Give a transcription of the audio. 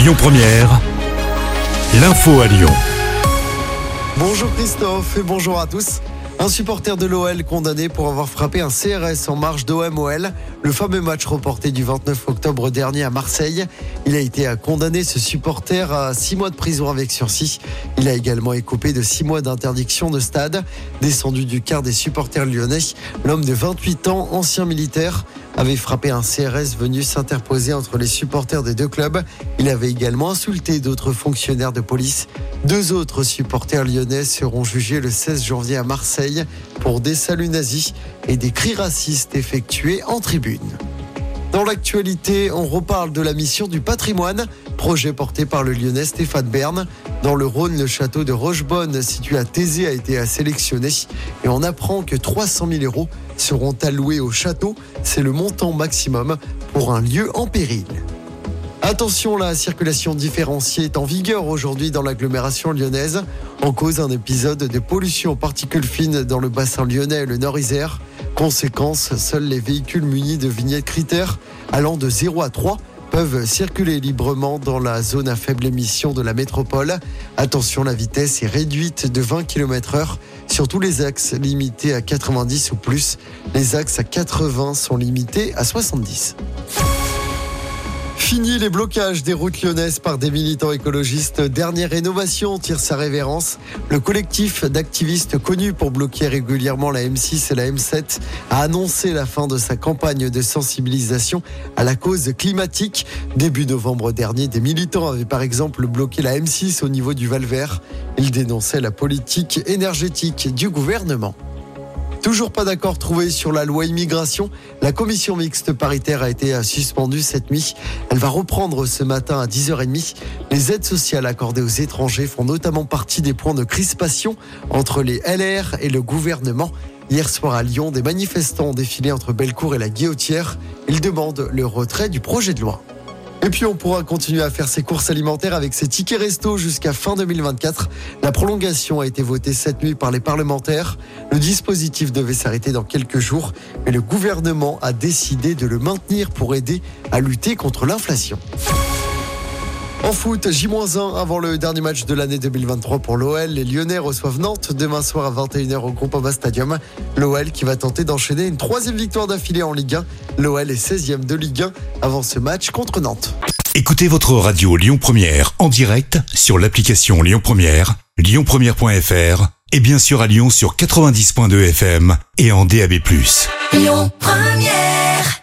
Lyon Première, l'info à Lyon. Bonjour Christophe et bonjour à tous. Un supporter de l'OL condamné pour avoir frappé un CRS en marge d'OMOL, le fameux match reporté du 29 octobre dernier à Marseille. Il a été condamné, ce supporter, à six mois de prison avec sursis. Il a également écopé de six mois d'interdiction de stade. Descendu du quart des supporters lyonnais, l'homme de 28 ans, ancien militaire, avait frappé un CRS venu s'interposer entre les supporters des deux clubs. Il avait également insulté d'autres fonctionnaires de police. Deux autres supporters lyonnais seront jugés le 16 janvier à Marseille pour des saluts nazis et des cris racistes effectués en tribune. Dans l'actualité, on reparle de la mission du patrimoine, projet porté par le lyonnais Stéphane Bern. Dans le Rhône, le château de Rochebonne, situé à Thésée, a été sélectionné et on apprend que 300 000 euros seront alloués au château. C'est le montant maximum pour un lieu en péril. Attention, la circulation différenciée est en vigueur aujourd'hui dans l'agglomération lyonnaise. En cause, un épisode de pollution aux particules fines dans le bassin lyonnais et le Nord-Isère. Conséquence, seuls les véhicules munis de vignettes critères allant de 0 à 3 peuvent circuler librement dans la zone à faible émission de la métropole. Attention, la vitesse est réduite de 20 km heure sur tous les axes limités à 90 ou plus. Les axes à 80 sont limités à 70. Fini les blocages des routes lyonnaises par des militants écologistes. Dernière rénovation tire sa révérence. Le collectif d'activistes connus pour bloquer régulièrement la M6 et la M7 a annoncé la fin de sa campagne de sensibilisation à la cause climatique. Début novembre dernier, des militants avaient par exemple bloqué la M6 au niveau du Val-Vert. Ils dénonçaient la politique énergétique du gouvernement. Toujours pas d'accord trouvé sur la loi immigration. La commission mixte paritaire a été suspendue cette nuit. Elle va reprendre ce matin à 10h30. Les aides sociales accordées aux étrangers font notamment partie des points de crispation entre les LR et le gouvernement. Hier soir à Lyon, des manifestants ont défilé entre Bellecour et la Guillotière. Ils demandent le retrait du projet de loi. Et puis on pourra continuer à faire ses courses alimentaires avec ses tickets resto jusqu'à fin 2024. La prolongation a été votée cette nuit par les parlementaires. Le dispositif devait s'arrêter dans quelques jours, mais le gouvernement a décidé de le maintenir pour aider à lutter contre l'inflation. En foot, J-1 avant le dernier match de l'année 2023 pour l'OL. Les Lyonnais reçoivent Nantes demain soir à 21h au Groupama Stadium. L'OL qui va tenter d'enchaîner une troisième victoire d'affilée en Ligue 1. L'OL est 16e de Ligue 1 avant ce match contre Nantes. Écoutez votre radio Lyon Première en direct sur l'application Lyon Première, lyonpremière.fr et bien sûr à Lyon sur 90.2 FM et en DAB+. Lyon Première